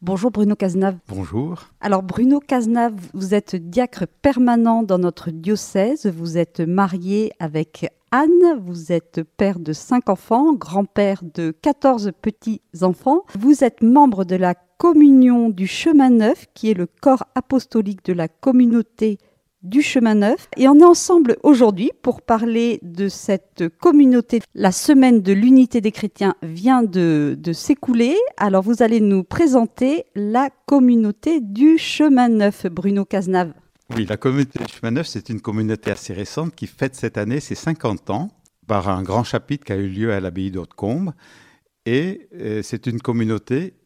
Bonjour Bruno Cazenave. Bonjour. Alors Bruno Cazenave, vous êtes diacre permanent dans notre diocèse, vous êtes marié avec Anne, vous êtes père de cinq enfants, grand-père de 14 petits-enfants, vous êtes membre de la communion du chemin neuf qui est le corps apostolique de la communauté du chemin neuf. Et on est ensemble aujourd'hui pour parler de cette communauté. La semaine de l'unité des chrétiens vient de, s'écouler. Alors vous allez nous présenter la communauté du chemin neuf, Bruno Cazenave. Oui, la communauté du chemin neuf, c'est une communauté assez récente qui fête cette année ses 50 ans par un grand chapitre qui a eu lieu à l'abbaye d'Hautecombe. Et euh, c'est une communauté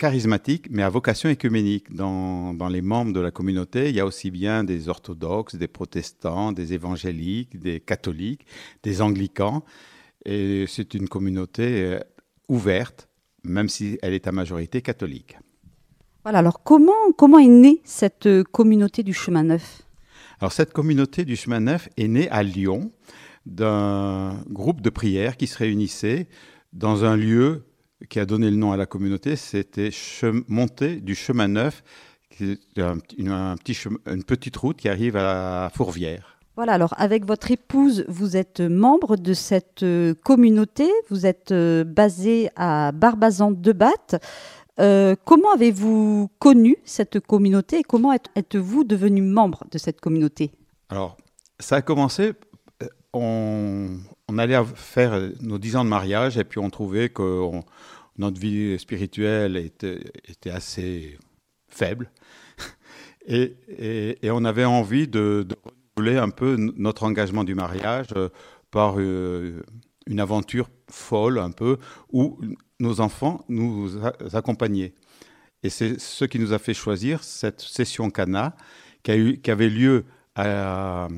charismatique, mais à vocation écuménique. Dans, dans, les membres de la communauté, il y a aussi bien des orthodoxes, des protestants, des évangéliques, des catholiques, des anglicans. Et c'est une communauté euh, ouverte, même si elle est à majorité catholique. Voilà, alors comment, comment est née cette euh, communauté du chemin neuf? Alors cette communauté du chemin neuf est née à Lyon d'un groupe de prières qui se réunissait dans un lieu qui a donné le nom à la communauté, c'était Montée du Chemin Neuf, qui est un, un petit chemin, une petite route qui arrive à Fourvière. Voilà, alors avec votre épouse, vous êtes membre de cette euh, communauté, vous êtes euh, basé à Barbazan de Batte. Euh, comment avez-vous connu cette communauté et comment êtes-vous devenu membre de cette communauté? Alors, ça a commencé, on, allait faire nos dix ans de mariage et puis on trouvait que notre vie spirituelle était, était assez faible. Et, et, on avait envie de, de, renouveler un peu notre engagement du mariage euh, par euh, une aventure folle un peu où nos enfants nous accompagnaient. Et c'est ce qui nous a fait choisir cette session Cana qui, a eu, qui avait lieu à,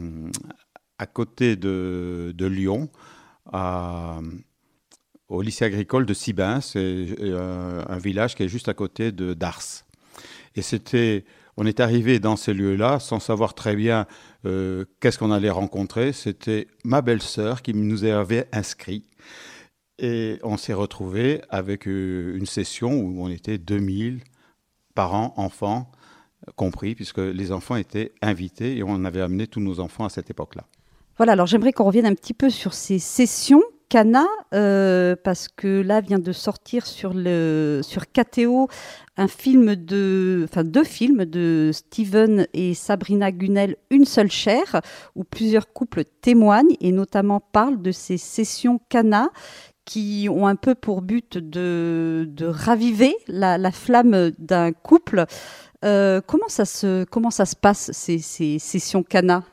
à côté de, Lyon, au lycée agricole de Sibin, c'est euh, un, village qui est juste à côté de Dars. Et c'était, on est arrivé dans ces lieux-là sans savoir très bien euh, qu'est-ce qu'on allait rencontrer. C'était ma belle-sœur qui nous avait inscrits. Et on s'est retrouvé avec euh, une session où on était 2000 parents, enfants, compris, puisque les enfants étaient invités et on avait amené tous nos enfants à cette époque-là. Alors j'aimerais qu'on revienne un petit peu sur ces sessions Cana, euh, parce que là vient de sortir sur, le, KTO un film de, deux films de Steven et Sabrina Gunel, Une seule chair, où plusieurs couples témoignent et notamment parlent de ces sessions Cana qui ont un peu pour but de, raviver la, la flamme d'un couple. Euh, comment, ça se, comment ça se passe, ces, ces sessions Cana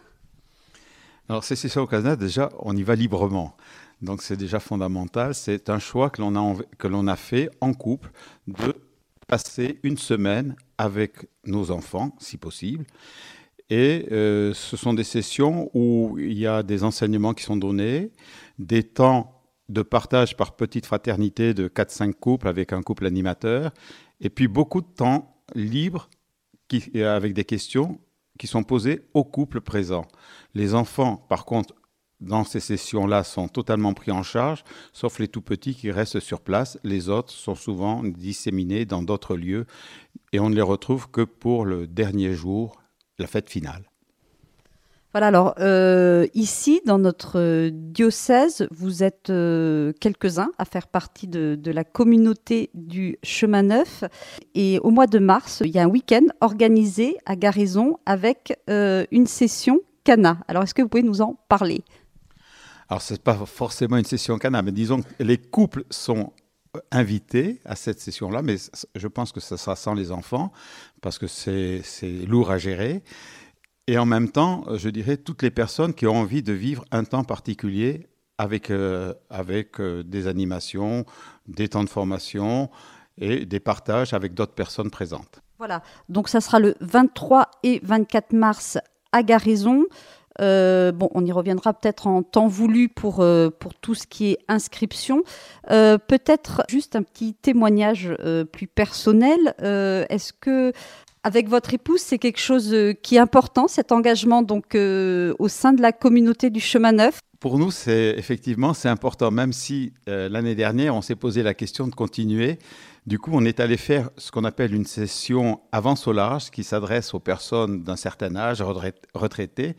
Alors, ces sessions Cana, déjà, on y va librement. Donc c'est déjà fondamental. C'est un choix que l'on a, a fait en couple de passer une semaine avec nos enfants, si possible. Et euh, ce sont des sessions où il y a des enseignements qui sont donnés, des temps de partage par petite fraternité de 4-5 couples avec un couple animateur, et puis beaucoup de temps libre qui, avec des questions qui sont posées aux couples présents. Les enfants, par contre, dans ces sessions-là sont totalement pris en charge, sauf les tout petits qui restent sur place. Les autres sont souvent disséminés dans d'autres lieux et on ne les retrouve que pour le dernier jour, la fête finale. Voilà, alors euh, ici, dans notre diocèse, vous êtes euh, quelques-uns à faire partie de, la communauté du Chemin Neuf. Et au mois de mars, il y a un week-end organisé à Garison avec euh, une session Cana. Alors, est-ce que vous pouvez nous en parler? Alors, ce n'est pas forcément une session Cana, mais disons que les couples sont invités à cette session-là, mais je pense que ça sera sans les enfants, parce que c'est lourd à gérer. Et en même temps, je dirais, toutes les personnes qui ont envie de vivre un temps particulier avec, euh, avec euh, des animations, des temps de formation et des partages avec d'autres personnes présentes. Voilà, donc ça sera le 23 et 24 mars à Garison. Euh, bon, on y reviendra peut-être en temps voulu pour, euh, pour tout ce qui est inscription. Euh, peut-être juste un petit témoignage plus personnel. Est-ce que Avec votre épouse, c'est quelque chose euh, qui est important, cet engagement donc euh, au sein de la communauté du chemin neuf? Pour nous, c'est effectivement c'est important, même si euh, l'année dernière on s'est posé la question de continuer. Du coup, on est allé faire ce qu'on appelle une session avance au large, qui s'adresse aux personnes d'un certain âge, retraitées,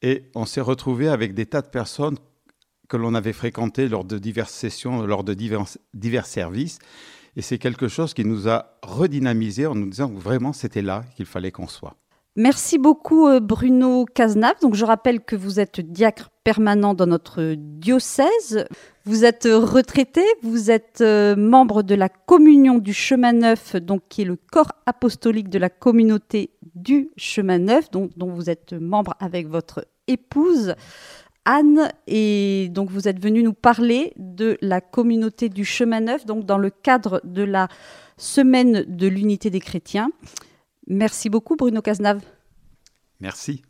et on s'est retrouvé avec des tas de personnes que l'on avait fréquentées lors de diverses sessions, lors de divers, divers services. Et c'est quelque chose qui nous a redynamisé en nous disant que vraiment c'était là qu'il fallait qu'on soit. Merci beaucoup euh, Bruno Cazenave. Donc je rappelle que vous êtes diacre permanent dans notre diocèse. Vous êtes retraité, vous êtes euh, membre de la communion du chemin neuf, donc qui est le corps apostolique de la communauté du chemin neuf, dont vous êtes membre avec votre épouse. Anne, et donc vous êtes venu nous parler de la communauté du chemin neuf, donc dans le cadre de la semaine de l'unité des chrétiens. Merci beaucoup Bruno Cazenave. Merci.